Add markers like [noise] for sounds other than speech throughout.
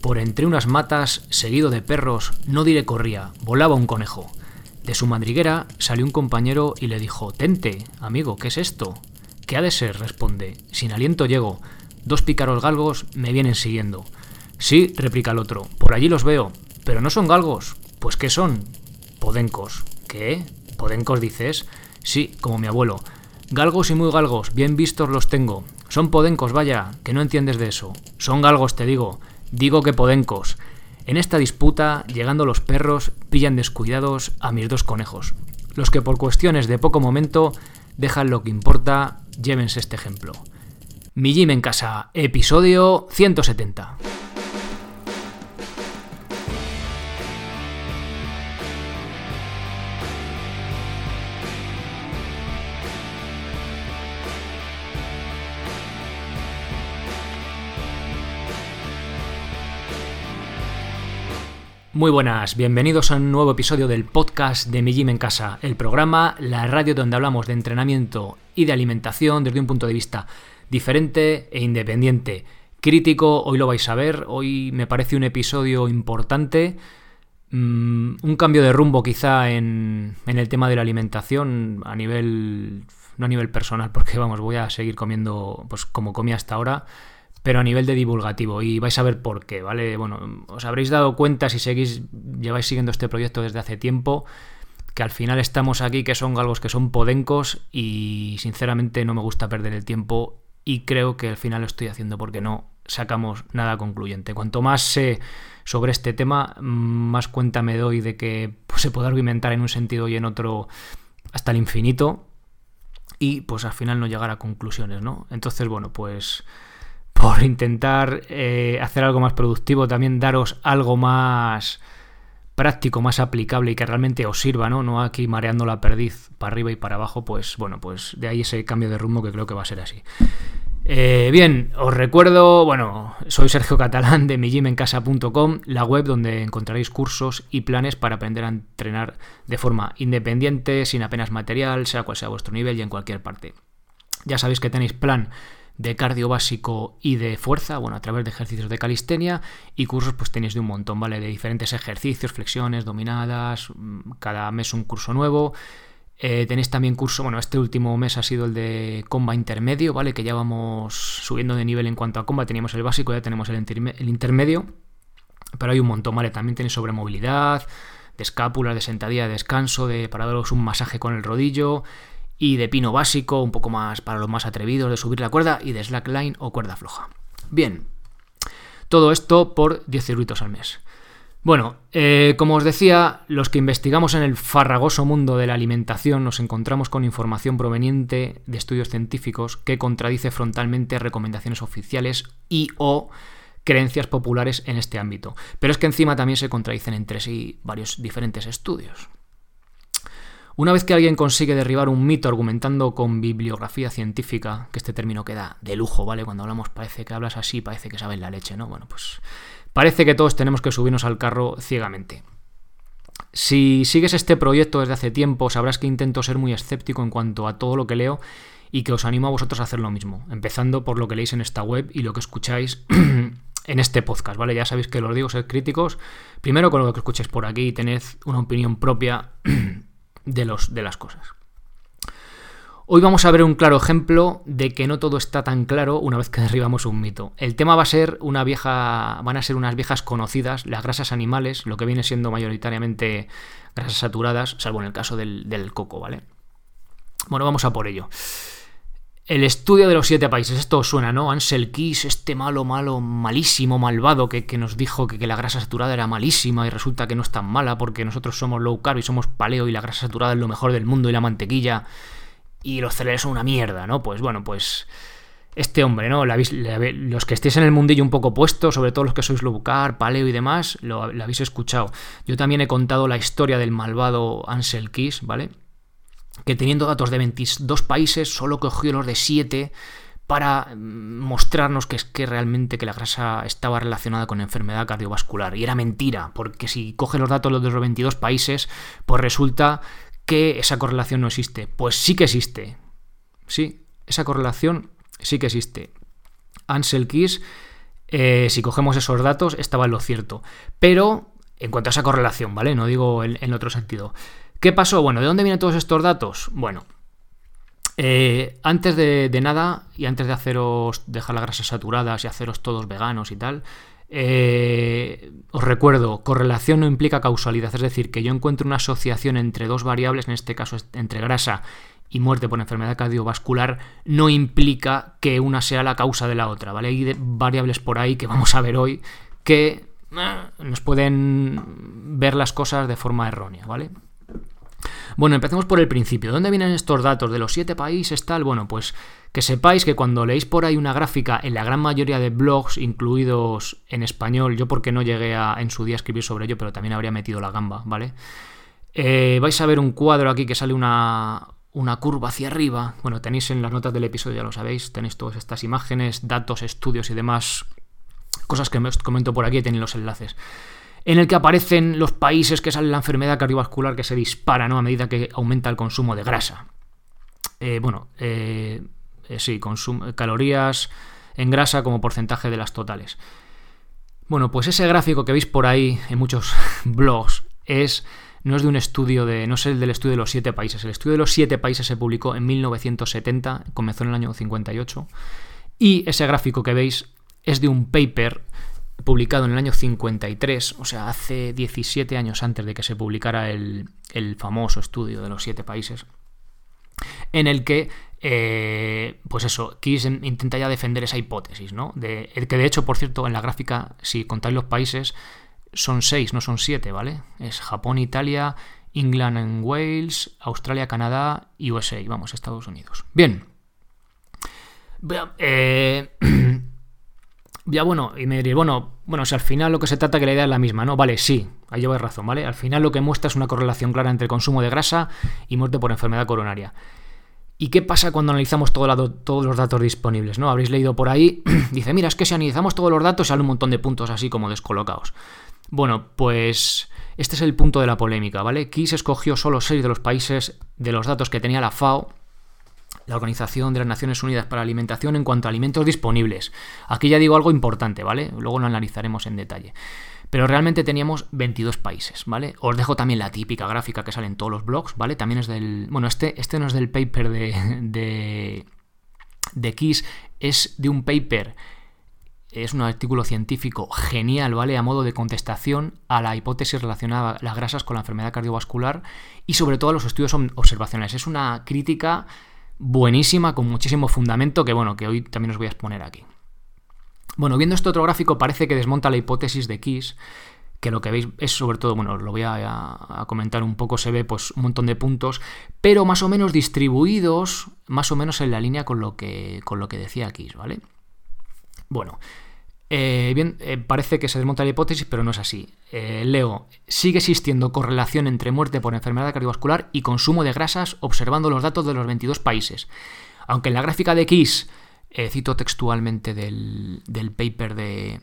Por entre unas matas, seguido de perros, no diré corría, volaba un conejo. De su madriguera salió un compañero y le dijo, Tente, amigo, ¿qué es esto? ¿Qué ha de ser? responde. Sin aliento llego. Dos pícaros galgos me vienen siguiendo. Sí, replica el otro, por allí los veo. Pero no son galgos. Pues ¿qué son? Podencos. ¿Qué? ¿Podencos dices? Sí, como mi abuelo. Galgos y muy galgos, bien vistos los tengo. Son podencos, vaya, que no entiendes de eso. Son galgos, te digo. Digo que podencos. En esta disputa, llegando los perros, pillan descuidados a mis dos conejos. Los que por cuestiones de poco momento dejan lo que importa, llévense este ejemplo. Mi Jim en casa, episodio 170. Muy buenas, bienvenidos a un nuevo episodio del podcast de Mi Gym en Casa, el programa, la radio donde hablamos de entrenamiento y de alimentación desde un punto de vista diferente e independiente. Crítico, hoy lo vais a ver, hoy me parece un episodio importante, mm, un cambio de rumbo quizá en, el tema de la alimentación a nivel, no a nivel personal, [laughs] porque vamos, voy a seguir comiendo pues como comía hasta ahora pero a nivel de divulgativo y vais a ver por qué, ¿vale? Bueno, os habréis dado cuenta si seguís, lleváis siguiendo este proyecto desde hace tiempo, que al final estamos aquí, que son galgos que son podencos y sinceramente no me gusta perder el tiempo y creo que al final lo estoy haciendo porque no sacamos nada concluyente. Cuanto más sé sobre este tema, más cuenta me doy de que pues, se puede argumentar en un sentido y en otro hasta el infinito y pues al final no llegar a conclusiones, ¿no? Entonces, bueno, pues por intentar eh, hacer algo más productivo, también daros algo más práctico, más aplicable y que realmente os sirva, ¿no? No aquí mareando la perdiz para arriba y para abajo, pues bueno, pues de ahí ese cambio de rumbo que creo que va a ser así. Eh, bien, os recuerdo, bueno, soy Sergio Catalán de mijimencasa.com, la web donde encontraréis cursos y planes para aprender a entrenar de forma independiente, sin apenas material, sea cual sea vuestro nivel y en cualquier parte. Ya sabéis que tenéis plan de cardio básico y de fuerza, bueno, a través de ejercicios de calistenia y cursos pues tenéis de un montón, ¿vale? De diferentes ejercicios, flexiones, dominadas, mm, cada mes un curso nuevo. Eh, tenéis también curso, bueno, este último mes ha sido el de comba intermedio, ¿vale? Que ya vamos subiendo de nivel en cuanto a comba, teníamos el básico, ya tenemos el, intermedio, pero hay un montón, ¿vale? También tenéis sobre movilidad, de escápulas, de sentadilla, de descanso, de para daros un masaje con el rodillo, y de pino básico, un poco más para los más atrevidos de subir la cuerda y de slackline o cuerda floja. Bien, todo esto por 10 euros al mes. Bueno, eh, como os decía, los que investigamos en el farragoso mundo de la alimentación nos encontramos con información proveniente de estudios científicos que contradice frontalmente recomendaciones oficiales y o creencias populares en este ámbito. Pero es que encima también se contradicen entre sí varios diferentes estudios. Una vez que alguien consigue derribar un mito argumentando con bibliografía científica, que este término queda de lujo, ¿vale? Cuando hablamos parece que hablas así, parece que sabes la leche, ¿no? Bueno, pues parece que todos tenemos que subirnos al carro ciegamente. Si sigues este proyecto desde hace tiempo, sabrás que intento ser muy escéptico en cuanto a todo lo que leo y que os animo a vosotros a hacer lo mismo, empezando por lo que leéis en esta web y lo que escucháis [clears throat] en este podcast, ¿vale? Ya sabéis que lo digo, ser críticos, primero con lo que escuchéis por aquí y tened una opinión propia [clears throat] de, los, de las cosas. Hoy vamos a ver un claro ejemplo de que no todo está tan claro una vez que [laughs] derribamos un mito. El tema va a ser una vieja, van a ser unas viejas conocidas, las grasas animales, lo que viene siendo mayoritariamente grasas saturadas, salvo en el caso del, del coco, ¿vale? Bueno, vamos a por ello. El estudio de los siete países, esto suena, ¿no? Ansel Keys, este malo, malo, malísimo, malvado, que, nos dijo que, la grasa saturada era malísima y resulta que no es tan mala porque nosotros somos low carb y somos paleo y la grasa saturada es lo mejor del mundo y la mantequilla y los cereales son una mierda, ¿no? Pues bueno, pues este hombre, ¿no? los que estéis en el mundillo un poco puesto, sobre todo los que sois carb, paleo y demás, lo, lo habéis escuchado. Yo también he contado la historia del malvado Ansel Keys, ¿vale? Que teniendo datos de 22 países solo cogió los de 7 para mm, mostrarnos que es que realmente que la grasa estaba relacionada con enfermedad cardiovascular. Y era mentira, porque si coge los datos de los 22 países, pues resulta que esa correlación no existe. Pues sí que existe. Sí, esa correlación sí que existe. Ansel Keys eh, si cogemos esos datos, estaba en lo cierto. Pero en cuanto a esa correlación, ¿vale? No digo en, otro sentido. ¿Qué pasó? Bueno, ¿de dónde vienen todos estos datos? Bueno, eh, antes de, nada y antes de haceros dejar las grasas saturadas y haceros todos veganos y tal, eh, os recuerdo, correlación no implica causalidad, es decir, que yo encuentro una asociación entre dos variables, en este caso entre grasa y muerte por enfermedad cardiovascular, no implica que una sea la causa de la otra, ¿vale? Hay variables por ahí que vamos a ver hoy que eh, nos pueden ver las cosas de forma errónea, ¿vale? Bueno, empecemos por el principio. ¿Dónde vienen estos datos? ¿De los siete países tal? Bueno, pues que sepáis que cuando leéis por ahí una gráfica en la gran mayoría de blogs, incluidos en español, yo porque no llegué a en su día a escribir sobre ello, pero también habría metido la gamba, ¿vale? Eh, vais a ver un cuadro aquí que sale una, una curva hacia arriba. Bueno, tenéis en las notas del episodio, ya lo sabéis, tenéis todas estas imágenes, datos, estudios y demás cosas que os comento por aquí, tenéis los enlaces en el que aparecen los países que sale la enfermedad cardiovascular que se dispara ¿no? a medida que aumenta el consumo de grasa. Eh, bueno, eh, eh, sí, calorías en grasa como porcentaje de las totales. Bueno, pues ese gráfico que veis por ahí en muchos [laughs] blogs es no es de un estudio de no es el del estudio de los siete países. El estudio de los siete países se publicó en 1970, comenzó en el año 58 y ese gráfico que veis es de un paper publicado en el año 53, o sea, hace 17 años antes de que se publicara el, famoso estudio de los siete países, en el que, eh, pues eso, Kiss intenta ya defender esa hipótesis, ¿no? De, que de hecho, por cierto, en la gráfica, si contáis los países, son seis, no son siete, ¿vale? Es Japón, Italia, England and Wales, Australia, Canadá y USA, vamos, Estados Unidos. Bien. Eh, [clears throat] ya bueno, y me diréis, bueno, bueno, si al final lo que se trata que la idea es la misma, ¿no? Vale, sí, ahí lleváis razón, ¿vale? Al final lo que muestra es una correlación clara entre consumo de grasa y muerte por enfermedad coronaria. ¿Y qué pasa cuando analizamos todos los datos disponibles? ¿no? Habréis leído por ahí, [clears throat] dice, mira, es que si analizamos todos los datos sale un montón de puntos así como descolocados. Bueno, pues este es el punto de la polémica, ¿vale? Kiss escogió solo seis de los países de los datos que tenía la FAO la Organización de las Naciones Unidas para la Alimentación en cuanto a alimentos disponibles. Aquí ya digo algo importante, ¿vale? Luego lo analizaremos en detalle. Pero realmente teníamos 22 países, ¿vale? Os dejo también la típica gráfica que sale en todos los blogs, ¿vale? También es del... Bueno, este, este no es del paper de, de, de Kiss, es de un paper es un artículo científico genial, ¿vale? A modo de contestación a la hipótesis relacionada a las grasas con la enfermedad cardiovascular y sobre todo a los estudios observacionales. Es una crítica buenísima, con muchísimo fundamento, que bueno, que hoy también os voy a exponer aquí. Bueno, viendo este otro gráfico parece que desmonta la hipótesis de Kiss, que lo que veis es sobre todo, bueno, lo voy a, comentar un poco, se ve pues un montón de puntos, pero más o menos distribuidos, más o menos en la línea con lo que, con lo que decía Kiss, ¿vale? Bueno, eh, bien, eh, parece que se desmonta la hipótesis, pero no es así. Eh, leo, sigue existiendo correlación entre muerte por enfermedad cardiovascular y consumo de grasas observando los datos de los 22 países. Aunque en la gráfica de X, cito textualmente del, paper de...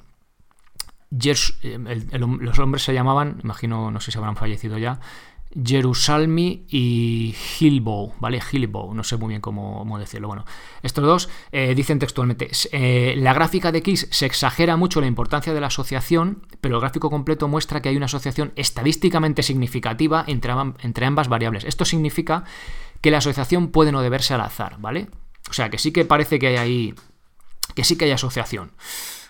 los hombres se llamaban, imagino, no sé si habrán fallecido ya, Jerusalmi y Hillbow, ¿vale? Hillbow, no sé muy bien cómo, decirlo. Bueno, estos dos eh, dicen textualmente, eh, la gráfica de X se exagera mucho la importancia de la asociación, pero el gráfico completo muestra que hay una asociación estadísticamente significativa entre, entre ambas variables. Esto significa que la asociación puede no deberse al azar, ¿vale? O sea, que sí que parece que hay ahí, que sí que hay asociación.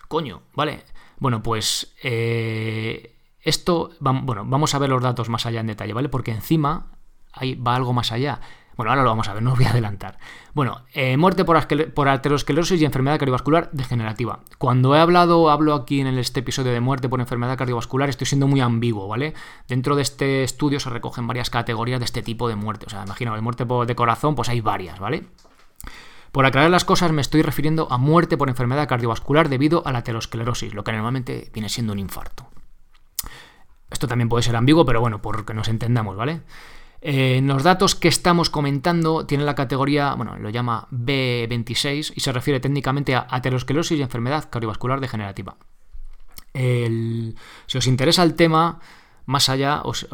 Coño, ¿vale? Bueno, pues... Eh, esto, bueno, vamos a ver los datos más allá en detalle, ¿vale? Porque encima ahí va algo más allá. Bueno, ahora lo vamos a ver, no os voy a adelantar. Bueno, eh, muerte por, por, arteriosclerosis y enfermedad cardiovascular degenerativa. Cuando he hablado, hablo aquí en este episodio de muerte por enfermedad cardiovascular, estoy siendo muy ambiguo, ¿vale? Dentro de este estudio se recogen varias categorías de este tipo de muerte. O sea, imagino, de muerte de corazón, pues hay varias, ¿vale? Por aclarar las cosas, me estoy refiriendo a muerte por enfermedad cardiovascular debido a la aterosclerosis, lo que normalmente viene siendo un infarto. Esto también puede ser ambiguo, pero bueno, por que nos entendamos, ¿vale? Eh, los datos que estamos comentando tienen la categoría, bueno, lo llama B26 y se refiere técnicamente a aterosclerosis y enfermedad cardiovascular degenerativa. si os interesa el tema, Más allá, os,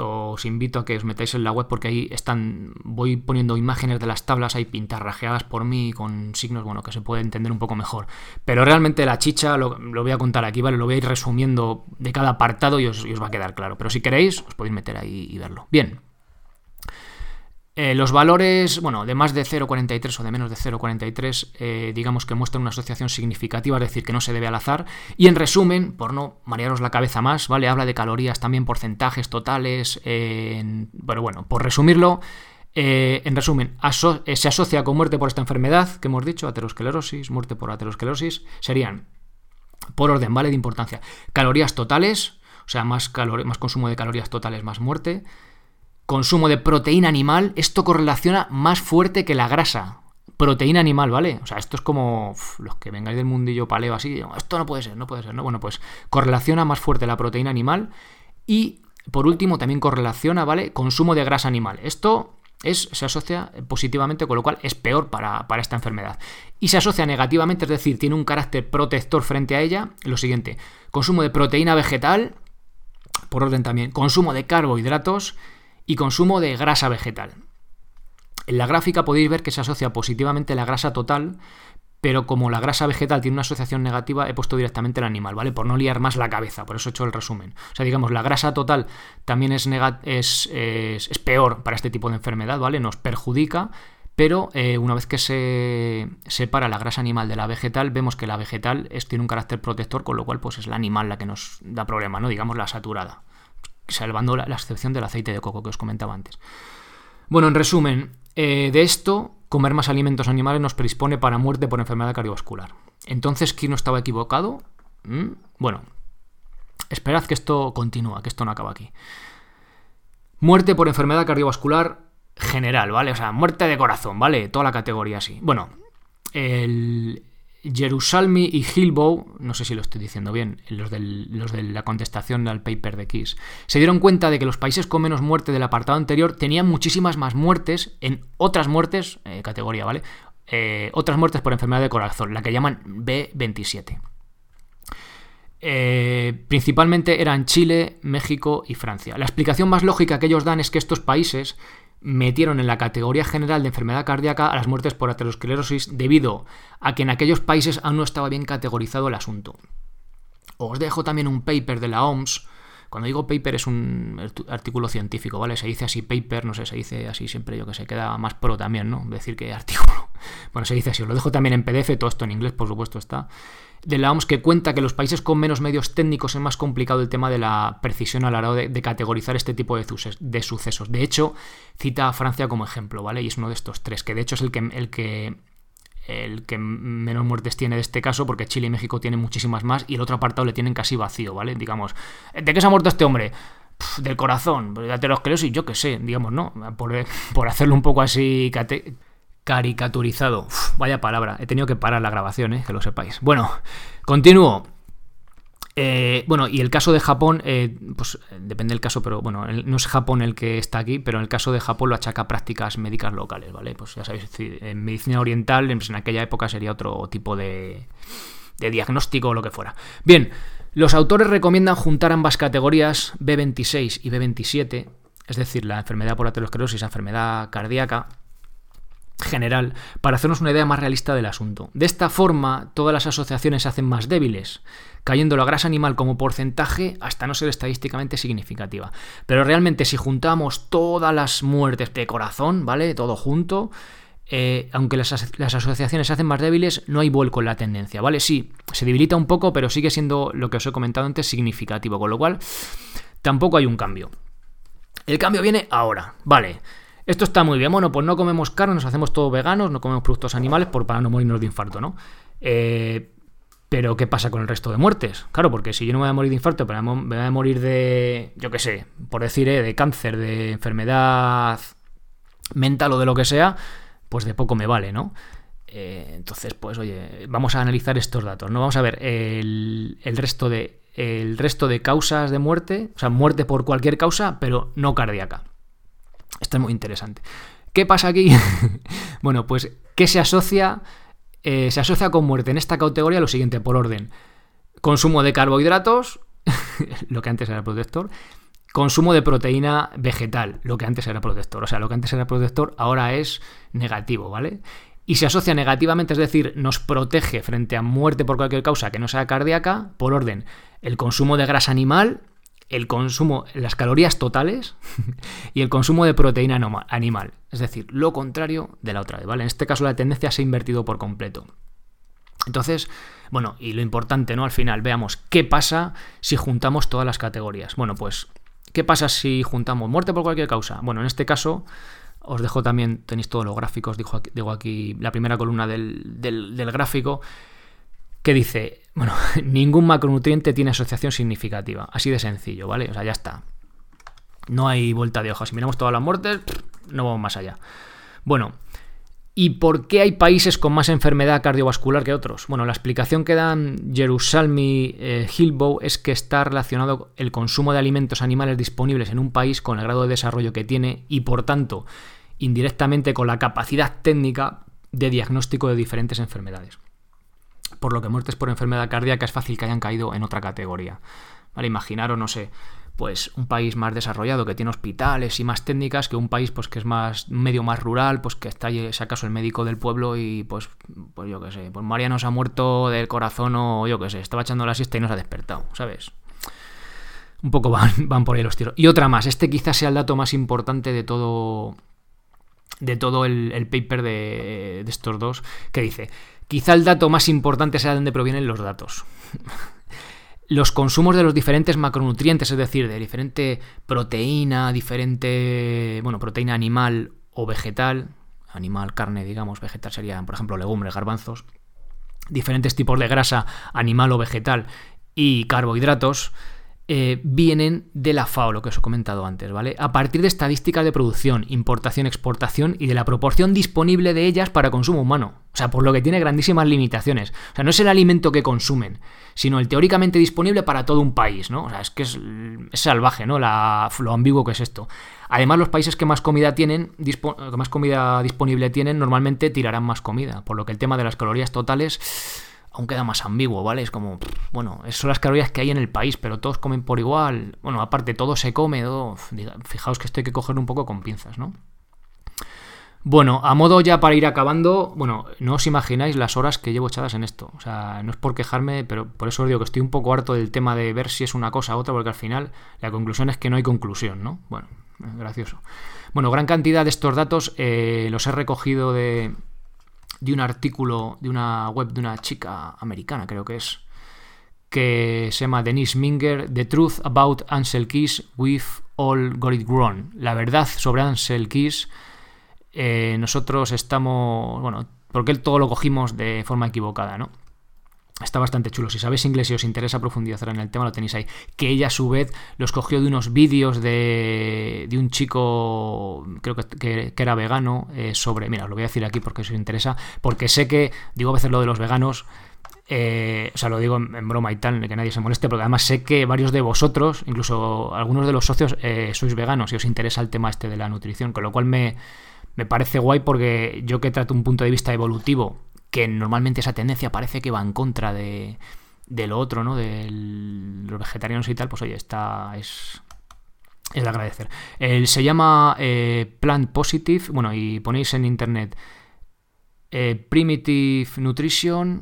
invito a que os metáis en la web porque ahí están, voy poniendo imágenes de las tablas ahí pintarrajeadas por mí con signos, bueno, que se puede entender un poco mejor. Pero realmente la chicha lo, voy a contar aquí, ¿vale? Lo voy a ir resumiendo de cada apartado y os, y os va a quedar claro. Pero si queréis, os podéis meter ahí y verlo. Bien. Eh, los valores, bueno, de más de 0,43 o de menos de 0,43, eh, digamos que muestran una asociación significativa, es decir, que no se debe al azar. Y en resumen, por no marearos la cabeza más, ¿vale? Habla de calorías, también porcentajes totales. pero bueno, por resumirlo, eh, en resumen, se asocia con muerte por esta enfermedad que hemos dicho, aterosclerosis, muerte por aterosclerosis, serían, por orden, ¿vale? De importancia, calorías totales, o sea, más, más consumo de calorías totales, más muerte consumo de proteína animal, esto correlaciona más fuerte que la grasa. Proteína animal, ¿vale? O sea, esto es como los que vengáis del mundillo paleo así, esto no puede ser, no puede ser, ¿no? Bueno, pues correlaciona más fuerte la proteína animal y por último también correlaciona, ¿vale? Consumo de grasa animal. Esto es, se asocia positivamente, con lo cual es peor para, para, esta enfermedad. Y se asocia negativamente, es decir, tiene un carácter protector frente a ella, lo siguiente, consumo de proteína vegetal, por orden también, consumo de carbohidratos y consumo de grasa vegetal. En la gráfica podéis ver que se asocia positivamente la grasa total, pero como la grasa vegetal tiene una asociación negativa, he puesto directamente el animal, ¿vale? Por no liar más la cabeza, por eso he hecho el resumen. O sea, digamos, la grasa total también es, es, es, peor para este tipo de enfermedad, ¿vale? Nos perjudica, pero eh, una vez que se separa la grasa animal de la vegetal, vemos que la vegetal es, tiene un carácter protector, con lo cual pues es la animal la que nos da problema, ¿no? Digamos la saturada salvando la, excepción del aceite de coco que os comentaba antes. Bueno, en resumen, eh, de esto, comer más alimentos animales nos predispone para muerte por enfermedad cardiovascular. Entonces, ¿quién no estaba equivocado? ¿Mm? Bueno, esperad que esto continúa, que esto no acaba aquí. Muerte por enfermedad cardiovascular general, ¿vale? O sea, muerte de corazón, ¿vale? Toda la categoría así. Bueno, el, Jerusalmi y Hillbow, no sé si lo estoy diciendo bien, los, de la contestación al paper de Kiss, se dieron cuenta de que los países con menos muerte del apartado anterior tenían muchísimas más muertes en otras muertes, eh, categoría, ¿vale? Eh, otras muertes por enfermedad de corazón, la que llaman B27. Eh, principalmente eran Chile, México y Francia. La explicación más lógica que ellos dan es que estos países metieron en la categoría general de enfermedad cardíaca a las muertes por aterosclerosis debido a que en aquellos países aún no estaba bien categorizado el asunto. Os dejo también un paper de la OMS. Cuando digo paper es un artículo científico, ¿vale? Se dice así paper, no sé, se dice así siempre, yo que sé, queda más pro también, ¿no? Decir que artículo. [laughs] Bueno, se dice así, os lo dejo también en PDF, todo esto en inglés, por supuesto, está de la OMS que cuenta que los países con menos medios técnicos es más complicado el tema de la precisión a la hora de, categorizar este tipo de, sucesos. De hecho, cita a Francia como ejemplo, ¿vale? Y es uno de estos tres, que de hecho es el que, el que, el que menos muertes tiene de este caso, porque Chile y México tienen muchísimas más y el otro apartado le tienen casi vacío, ¿vale? Digamos, ¿de qué se ha muerto este hombre? del corazón, de aterosclerosis, yo qué sé, digamos, ¿no? Por, [laughs] por hacerlo un poco así caricaturizado. vaya palabra, he tenido que parar la grabación, ¿eh? que lo sepáis. Bueno, continúo. Eh, bueno, y el caso de Japón, eh, pues depende del caso, pero bueno, no es Japón el que está aquí, pero en el caso de Japón lo achaca a prácticas médicas locales, ¿vale? Pues ya sabéis, en medicina oriental, en aquella época sería otro tipo de, de diagnóstico o lo que fuera. Bien, los autores recomiendan juntar ambas categorías B26 y B27, es decir, la enfermedad por aterosclerosis, la enfermedad cardíaca, general para hacernos una idea más realista del asunto. De esta forma, todas las asociaciones se hacen más débiles, cayendo la grasa animal como porcentaje hasta no ser estadísticamente significativa. Pero realmente si juntamos todas las muertes de corazón, ¿vale? Todo junto, eh, aunque las, asociaciones se hacen más débiles, no hay vuelco en la tendencia, ¿vale? Sí, se debilita un poco, pero sigue siendo lo que os he comentado antes significativo, con lo cual tampoco hay un cambio. El cambio viene ahora, ¿vale? Esto está muy bien. Bueno, pues no comemos carne, nos hacemos todo veganos, no comemos productos animales por, para no morirnos de infarto, ¿no? Eh, pero ¿qué pasa con el resto de muertes? Claro, porque si yo no me voy a morir de infarto, pero me voy a morir de, yo qué sé, por decir, eh, de cáncer, de enfermedad mental o de lo que sea, pues de poco me vale, ¿no? Eh, entonces, pues oye, vamos a analizar estos datos, ¿no? Vamos a ver el, el, resto de, el resto de causas de muerte, o sea, muerte por cualquier causa, pero no cardíaca. Esto es muy interesante. ¿Qué pasa aquí? [laughs] bueno, pues ¿qué se asocia? Eh, se asocia con muerte en esta categoría lo siguiente, por orden. Consumo de carbohidratos, [laughs] lo que antes era protector, Consumo de proteína vegetal, lo que antes era protector. O sea, lo que antes era protector ahora es negativo, ¿vale? Y se asocia negativamente, es decir, nos protege frente a muerte por cualquier causa que no sea cardíaca, por orden, el consumo de grasa animal, el consumo, las calorías totales [laughs] y el consumo de proteína animal. Es decir, lo contrario de la otra vez, ¿vale? En este caso la tendencia se ha invertido por completo. Entonces, bueno, y lo importante, ¿no? Al final, veamos qué pasa si juntamos todas las categorías. Bueno, pues ¿Qué pasa si juntamos muerte por cualquier causa? Bueno, en este caso os dejo también, tenéis todos los gráficos, digo aquí, la primera columna del, gráfico, que dice, bueno, [laughs] ningún macronutriente tiene asociación significativa, así de sencillo, ¿vale? O sea, ya está. No hay vuelta de hoja. Si miramos todas las muertes, no vamos más allá. Bueno, ¿Y por qué hay países con más enfermedad cardiovascular que otros? Bueno, la explicación que dan Jerusalmi eh, Hilbow es que está relacionado el consumo de alimentos animales disponibles en un país con el grado de desarrollo que tiene y por tanto indirectamente con la capacidad técnica de diagnóstico de diferentes enfermedades. Por lo que muertes por enfermedad cardíaca es fácil que hayan caído en otra categoría. Vale, imaginaros, no sé, pues un país más desarrollado que tiene hospitales y más técnicas que un país pues que es más medio más rural, pues que está si acaso el médico del pueblo y pues pues yo qué sé, pues Mariano se ha muerto del corazón o yo qué sé, estaba echando la siesta y no se ha despertado, ¿sabes? Un poco van, [laughs] van por ahí los tiros. Y otra más, este quizás sea el dato más importante de todo de todo el, el paper de, de estos dos, que dice, quizá el dato más importante sea de dónde provienen los datos. [laughs] Los consumos de los diferentes macronutrientes, es decir, de diferente proteína, diferente, bueno, proteína animal o vegetal, animal, carne, digamos, vegetal serían, por ejemplo, legumbres, garbanzos, diferentes tipos de grasa animal o vegetal y carbohidratos, eh, vienen de la FAO, lo que os he comentado antes, ¿vale? A partir de estadísticas de producción, importación, exportación y de la proporción disponible de ellas para consumo humano. O sea, por lo que tiene grandísimas limitaciones. O sea, no es el alimento que consumen, sino el teóricamente disponible para todo un país, ¿no? O sea, es que es, salvaje, ¿no? La, lo ambiguo que es esto. Además, los países que más comida tienen, que más comida disponible tienen, normalmente tirarán más comida. Por lo que el tema de las calorías totales aún queda más ambiguo, ¿vale? Es como, bueno, son las calorías que hay en el país, pero todos comen por igual. Bueno, aparte, todo se come, fijaos que esto hay que cogerlo un poco con pinzas, ¿no? Bueno, a modo ya para ir acabando, bueno, no os imagináis las horas que llevo echadas en esto. O sea, no es por quejarme, pero por eso os digo que estoy un poco harto del tema de ver si es una cosa u otra, porque al final la conclusión es que no hay conclusión, ¿no? Bueno, gracioso. Bueno, gran cantidad de estos datos eh, los he recogido de, de un artículo de una web de una chica americana, creo que es, que se llama Denise Minger, The Truth About Ansel Keys, We've All Got It Wrong. La verdad sobre Ansel Keys, eh, nosotros estamos, bueno, porque todo lo cogimos de forma equivocada, ¿no? Está bastante chulo. Si sabéis inglés y os interesa profundizar en el tema, lo tenéis ahí. Que ella a su vez los cogió de unos vídeos de, de un chico, creo que, que, era vegano, eh, sobre... Mira, os lo voy a decir aquí porque os interesa. Porque sé que, digo a veces lo de los veganos, eh, o sea, lo digo en, broma y tal, que nadie se moleste, porque además sé que varios de vosotros, incluso algunos de los socios, eh, sois veganos y os interesa el tema este de la nutrición, con lo cual me, me parece guay porque yo que trato un punto de vista evolutivo que normalmente esa tendencia parece que va en contra de, de lo otro, ¿no? De los vegetarianos y tal, pues oye, está, es, es de agradecer. se llama eh, Plant Positive, bueno, y ponéis en internet eh, Primitive Nutrition,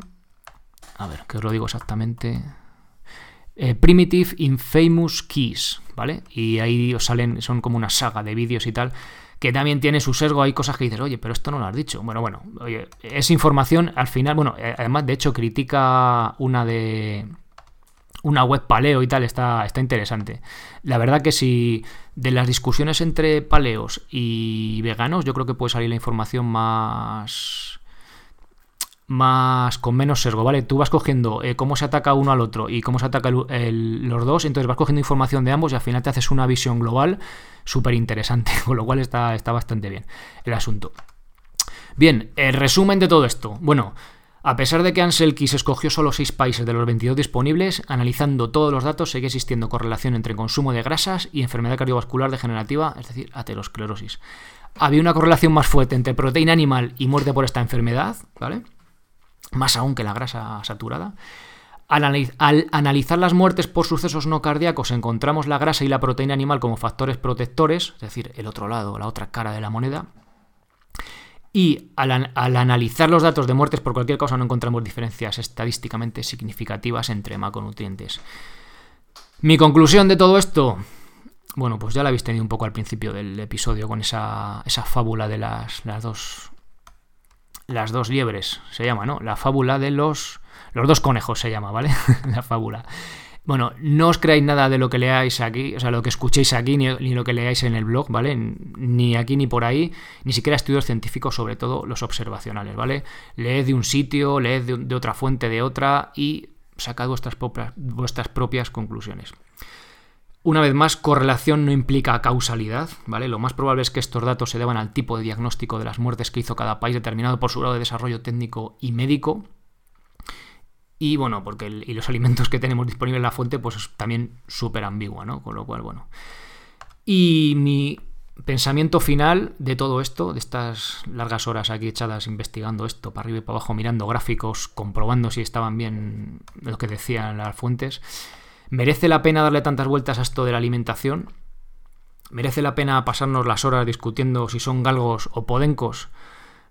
a ver, que os lo digo exactamente. Eh, Primitive Infamous Keys, ¿vale? Y ahí os salen, son como una saga de vídeos y tal que también tiene su sesgo, hay cosas que dices, oye, pero esto no lo has dicho. Bueno, bueno, es información, al final, bueno, eh, además, de hecho, critica una de una web paleo y tal, está, está interesante. La verdad que si de las discusiones entre paleos y veganos, yo creo que puede salir la información más más con menos sesgo, ¿vale? Tú vas cogiendo eh, cómo se ataca uno al otro y cómo se ataca los dos, entonces vas cogiendo información de ambos y al final te haces una visión global súper interesante, [laughs] con lo cual está, está bastante bien el asunto. Bien, el resumen de todo esto. Bueno, a pesar de que Ansel Keys escogió solo 6 países de los 22 disponibles, analizando todos los datos sigue existiendo correlación entre consumo de grasas y enfermedad cardiovascular degenerativa, es decir, aterosclerosis. Había una correlación más fuerte entre proteína animal y muerte por esta enfermedad, ¿vale? Más aún que la grasa saturada. Al, analizar las muertes por sucesos no cardíacos, encontramos la grasa y la proteína animal como factores protectores, es decir, el otro lado, la otra cara de la moneda. Y al, analizar los datos de muertes por cualquier causa no encontramos diferencias estadísticamente significativas entre macronutrientes. Mi conclusión de todo esto, bueno, pues ya la habéis tenido un poco al principio del episodio con esa, esa fábula de las, las dos las dos liebres, se llama, ¿no? La fábula de los los dos conejos se llama, ¿vale? [laughs] la fábula. Bueno, no os creáis nada de lo que leáis aquí, o sea, lo que escuchéis aquí, ni, lo que leáis en el blog, ¿vale? Ni aquí ni por ahí, ni siquiera estudios científicos, sobre todo los observacionales, ¿vale? Leed de un sitio, leed de, otra fuente, de otra, y sacad vuestras propias, vuestras propias conclusiones. Una vez más, correlación no implica causalidad, ¿vale? Lo más probable es que estos datos se deban al tipo de diagnóstico de las muertes que hizo cada país determinado por su grado de desarrollo técnico y médico, y bueno, porque y los alimentos que tenemos disponibles en la fuente, pues es también súper ambigua, ¿no? Con lo cual, bueno. Y mi pensamiento final de todo esto, de estas largas horas aquí echadas investigando esto, para arriba y para abajo, mirando gráficos, comprobando si estaban bien lo que decían las fuentes, ¿merece la pena darle tantas vueltas a esto de la alimentación? ¿Merece la pena pasarnos las horas discutiendo si son galgos o podencos?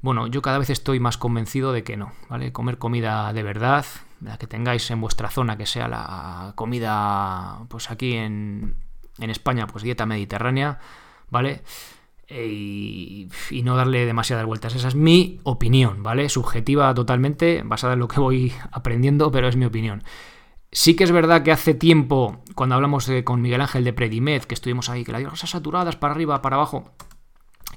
Bueno, yo cada vez estoy más convencido de que no, ¿vale? Comer comida de verdad, la que tengáis en vuestra zona, que sea la comida, pues aquí en, en España, pues dieta mediterránea, ¿vale? E, y, y, no darle demasiadas vueltas. Esa es mi opinión, ¿vale? Subjetiva totalmente, basada en lo que voy [laughs] aprendiendo, pero es mi opinión. Sí que es verdad que hace tiempo, cuando hablamos con Miguel Ángel de Predimed, que estuvimos ahí, que las grasas saturadas para arriba, para abajo,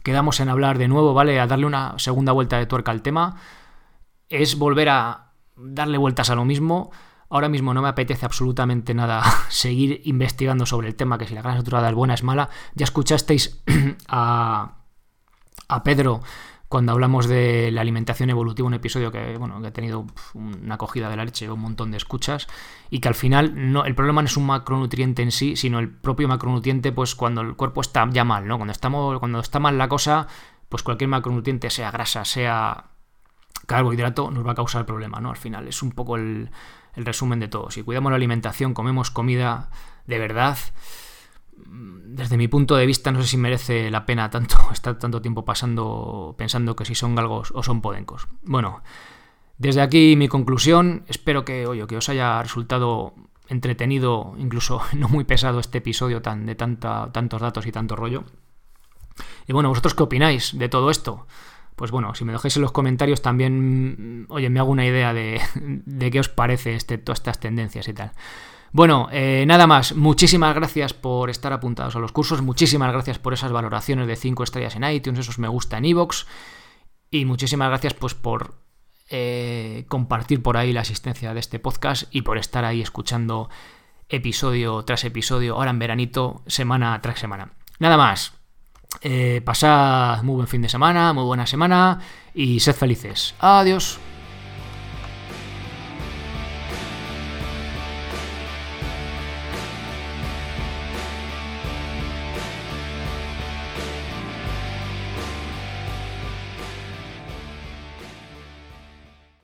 quedamos en hablar de nuevo, ¿vale? A darle una segunda vuelta de tuerca al tema. Es volver a darle vueltas a lo mismo. Ahora mismo no me apetece absolutamente nada [laughs] seguir investigando sobre el tema, que si la grasa saturada es buena, es mala. Ya escuchasteis [clears throat] a, a Pedro cuando hablamos de la alimentación evolutiva, un episodio que, bueno, que ha tenido una acogida de la leche, un montón de escuchas, y que al final no, el problema no es un macronutriente en sí, sino el propio macronutriente, pues cuando el cuerpo está ya mal, ¿no? Cuando, estamos, cuando está mal la cosa, pues cualquier macronutriente, sea grasa, sea carbohidrato, nos va a causar problema, ¿no? Al final es un poco el, el resumen de todo. Si cuidamos la alimentación, comemos comida de verdad, desde mi punto de vista, no sé si merece la pena tanto [laughs] estar tanto tiempo pasando pensando que si son galgos o son podencos. Bueno, desde aquí mi conclusión. Espero que, oye, que os haya resultado entretenido, incluso [laughs] no muy pesado este episodio tan, de tanta, tantos datos y tanto rollo. Y bueno, ¿vosotros qué opináis de todo esto? Pues bueno, si me dejáis en los comentarios también, oye, me hago una idea de, [laughs] de qué os parece este, todas estas tendencias y tal. Bueno, eh, nada más. Muchísimas gracias por estar apuntados a los cursos. Muchísimas gracias por esas valoraciones de 5 estrellas en iTunes, esos me gusta en iVoox. Y muchísimas gracias pues por eh, compartir por ahí la asistencia de este podcast y por estar ahí escuchando episodio tras episodio, ahora en veranito, semana tras semana. Nada más. Eh, pasad muy buen fin de semana, muy buena semana y sed felices. Adiós.